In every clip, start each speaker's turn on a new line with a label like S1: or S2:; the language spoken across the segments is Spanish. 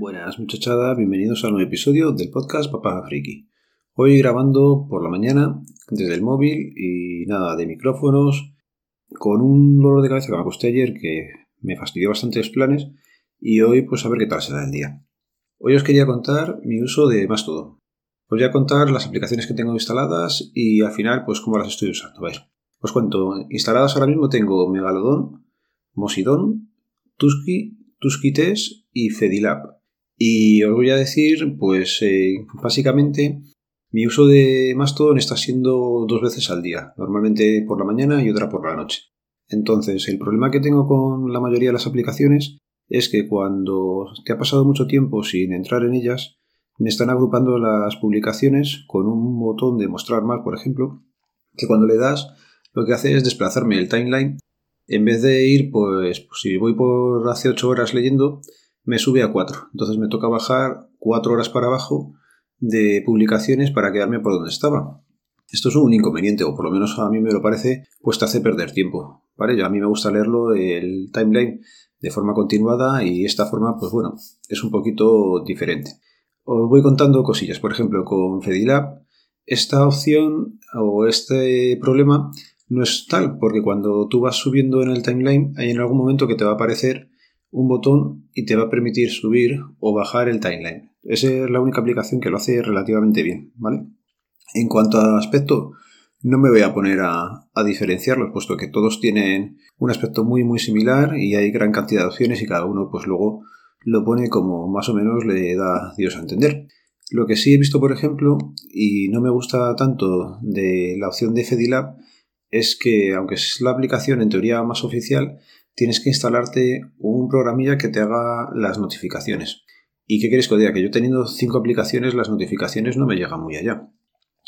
S1: Buenas muchachada, bienvenidos a un nuevo episodio del podcast Papá Friki. Hoy grabando por la mañana desde el móvil y nada de micrófonos, con un dolor de cabeza que me acosté ayer que me fastidió bastante los planes y hoy pues a ver qué tal se da el día. Hoy os quería contar mi uso de Mastodon. Os voy a contar las aplicaciones que tengo instaladas y al final pues cómo las estoy usando. A ver, os cuento, instaladas ahora mismo tengo Megalodon, Mosidon, Tusky, Tuskitest y Fedilab. Y os voy a decir, pues eh, básicamente mi uso de Mastodon está siendo dos veces al día, normalmente por la mañana y otra por la noche. Entonces, el problema que tengo con la mayoría de las aplicaciones es que cuando te ha pasado mucho tiempo sin entrar en ellas, me están agrupando las publicaciones con un botón de mostrar más, por ejemplo, que cuando le das lo que hace es desplazarme el timeline. En vez de ir, pues, si voy por hace 8 horas leyendo, me sube a 4. Entonces me toca bajar 4 horas para abajo de publicaciones para quedarme por donde estaba. Esto es un inconveniente, o por lo menos a mí me lo parece, pues te hace perder tiempo. ¿vale? Yo, a mí me gusta leerlo el timeline de forma continuada y esta forma, pues bueno, es un poquito diferente. Os voy contando cosillas. Por ejemplo, con Fedilab, esta opción o este problema no es tal, porque cuando tú vas subiendo en el timeline, hay en algún momento que te va a aparecer un botón y te va a permitir subir o bajar el timeline. Esa es la única aplicación que lo hace relativamente bien, ¿vale? En cuanto a aspecto, no me voy a poner a, diferenciarlos, puesto que todos tienen un aspecto muy muy similar y hay gran cantidad de opciones y cada uno pues luego lo pone como más o menos le da Dios a entender. Lo que sí he visto, por ejemplo, y no me gusta tanto de la opción de Fedilab, es que aunque es la aplicación en teoría más oficial, tienes que instalarte un programilla que te haga las notificaciones. ¿Y qué queréis que os diga? Que yo teniendo cinco aplicaciones, las notificaciones no me llegan muy allá.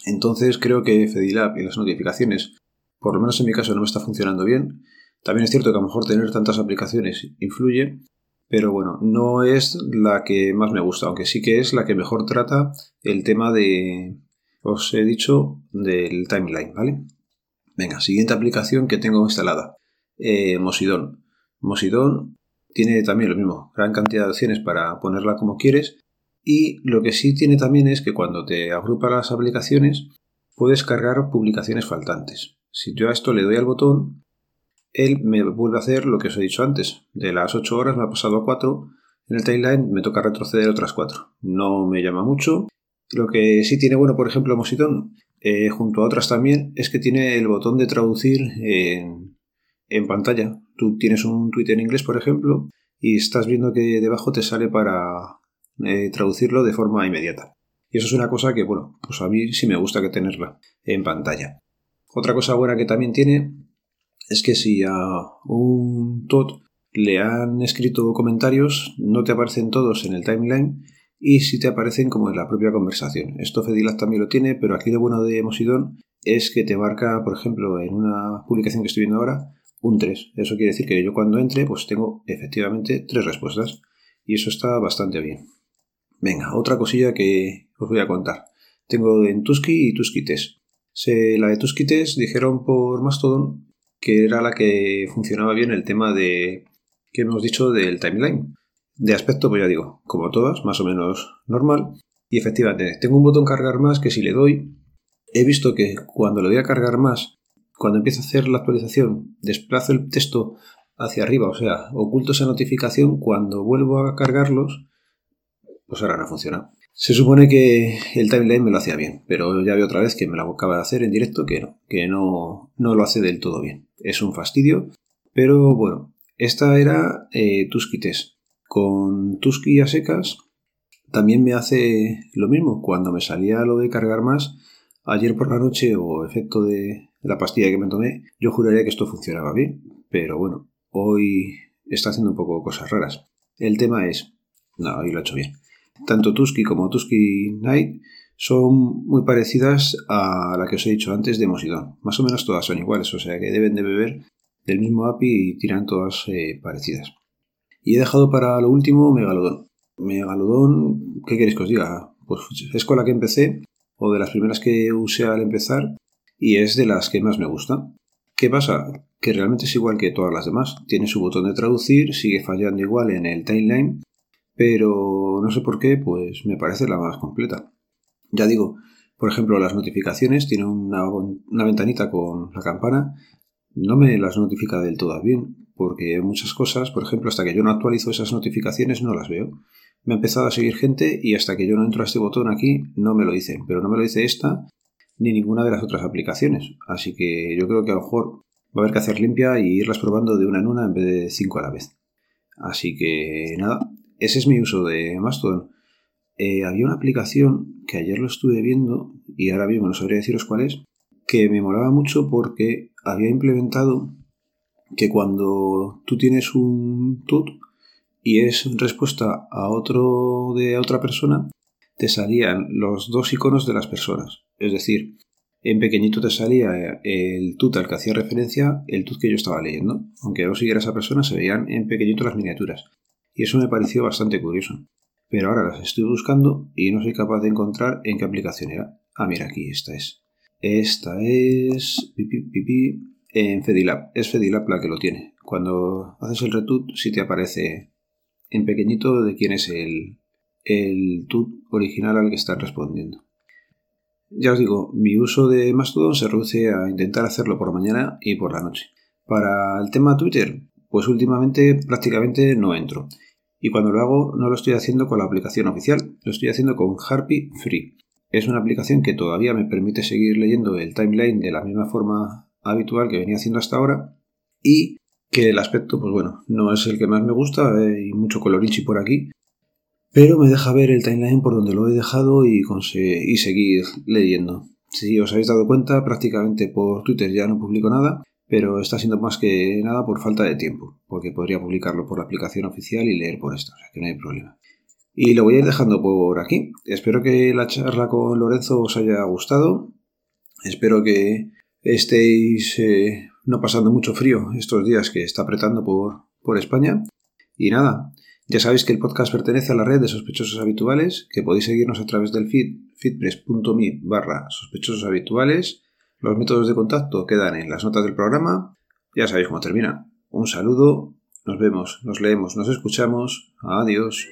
S1: Entonces creo que Fedilab y las notificaciones, por lo menos en mi caso, no me está funcionando bien. También es cierto que a lo mejor tener tantas aplicaciones influye, pero bueno, no es la que más me gusta, aunque sí que es la que mejor trata el tema de, os he dicho, del timeline, ¿vale? Venga, siguiente aplicación que tengo instalada, eh, Mosidon. Mosidon tiene también lo mismo, gran cantidad de opciones para ponerla como quieres y lo que sí tiene también es que cuando te agrupa las aplicaciones puedes cargar publicaciones faltantes. Si yo a esto le doy al botón, él me vuelve a hacer lo que os he dicho antes. De las 8 horas me ha pasado a 4. En el timeline me toca retroceder otras 4. No me llama mucho. Lo que sí tiene bueno, por ejemplo, Mosidon, eh, junto a otras también, es que tiene el botón de traducir en pantalla. Tú tienes un tweet en inglés, por ejemplo, y estás viendo que debajo te sale para eh, traducirlo de forma inmediata. Y eso es una cosa que, bueno, pues a mí sí me gusta que tenerla en pantalla. Otra cosa buena que también tiene es que si a un TOT le han escrito comentarios, no te aparecen todos en el timeline y sí te aparecen como en la propia conversación. Esto Fedilac también lo tiene, pero aquí lo bueno de Mosidon es que te marca, por ejemplo, en una publicación que estoy viendo ahora, un 3. Eso quiere decir que yo cuando entre, pues tengo efectivamente tres respuestas. Y eso está bastante bien. Venga, otra cosilla que os voy a contar. Tengo en Tusky y Tusky Test. la de Tusky dijeron por Mastodon que era la que funcionaba bien el tema de que hemos dicho del timeline. De aspecto, pues ya digo, como todas, más o menos normal. Y efectivamente, tengo un botón cargar más que si le doy, he visto que cuando le doy a cargar más cuando empiezo a hacer la actualización, desplazo el texto hacia arriba, o sea, oculto esa notificación, cuando vuelvo a cargarlos, pues ahora no funciona. Se supone que el timeline me lo hacía bien, pero ya veo otra vez que me lo acaba de hacer en directo que no, que no, no lo hace del todo bien. Es un fastidio, pero bueno, esta era eh, Tusky Test. Con Tusky a secas también me hace lo mismo. Cuando me salía lo de cargar más, ayer por la noche o efecto de, la pastilla que me tomé, yo juraría que esto funcionaba bien, pero bueno, hoy está haciendo un poco cosas raras. El tema es, no, hoy lo he hecho bien. Tanto Tusky como Tusky Night son muy parecidas a la que os he dicho antes de Mosidon. Más o menos todas son iguales, o sea que deben de beber del mismo API y tiran todas eh, parecidas. Y he dejado para lo último Megalodon. Megalodon, ¿qué queréis que os diga? Pues es con la que empecé, o de las primeras que usé al empezar, y es de las que más me gusta. ¿Qué pasa? Que realmente es igual que todas las demás. Tiene su botón de traducir, sigue fallando igual en el timeline, pero no sé por qué, pues me parece la más completa. Ya digo, por ejemplo, las notificaciones, tiene una, una ventanita con la campana, no me las notifica del todo bien, porque muchas cosas, por ejemplo, hasta que yo no actualizo esas notificaciones no las veo. Me ha empezado a seguir gente y hasta que yo no entro a este botón aquí no me lo dicen, pero no me lo dice esta ni ninguna de las otras aplicaciones. Así que yo creo que a lo mejor va a haber que hacer limpia y irlas probando de una en una en vez de cinco a la vez. Así que nada, ese es mi uso de Mastodon. Eh, había una aplicación que ayer lo estuve viendo y ahora mismo no sabría deciros cuál es, que me molaba mucho porque había implementado que cuando tú tienes un tut y es respuesta a otro de otra persona, te salían los dos iconos de las personas. Es decir, en pequeñito te salía el tut al que hacía referencia el tut que yo estaba leyendo. Aunque no siguiera esa persona, se veían en pequeñito las miniaturas. Y eso me pareció bastante curioso pero ahora las estoy buscando y no soy capaz de encontrar en qué aplicación era. Ah, mira, aquí esta es. Esta es en Fedilab. Es Fedilab la que lo tiene. Cuando haces el retut, sí te aparece en pequeñito de quién es el, el tut original al que estás respondiendo. Ya os digo, mi uso de Mastodon se reduce a intentar hacerlo por mañana y por la noche. Para el tema Twitter, pues últimamente prácticamente no entro. Y cuando lo hago no lo estoy haciendo con la aplicación oficial, lo estoy haciendo con Harpy Free. Es una aplicación que todavía me permite seguir leyendo el timeline de la misma forma habitual que venía haciendo hasta ahora y que el aspecto, pues bueno, no es el que más me gusta, hay mucho colorinchi por aquí, pero me deja ver el timeline por donde lo he dejado y, y seguir leyendo. Si os habéis dado cuenta, prácticamente por Twitter ya no publico nada pero está siendo más que nada por falta de tiempo, porque podría publicarlo por la aplicación oficial y leer por esta, o sea que no hay problema. Y lo voy a ir dejando por aquí. Espero que la charla con Lorenzo os haya gustado. Espero que estéis eh, no pasando mucho frío estos días que está apretando por, por España. Y nada, ya sabéis que el podcast pertenece a la red de sospechosos habituales, que podéis seguirnos a través del feed feedpress.me barra sospechosos habituales los métodos de contacto quedan en las notas del programa. Ya sabéis cómo termina. Un saludo, nos vemos, nos leemos, nos escuchamos. Adiós.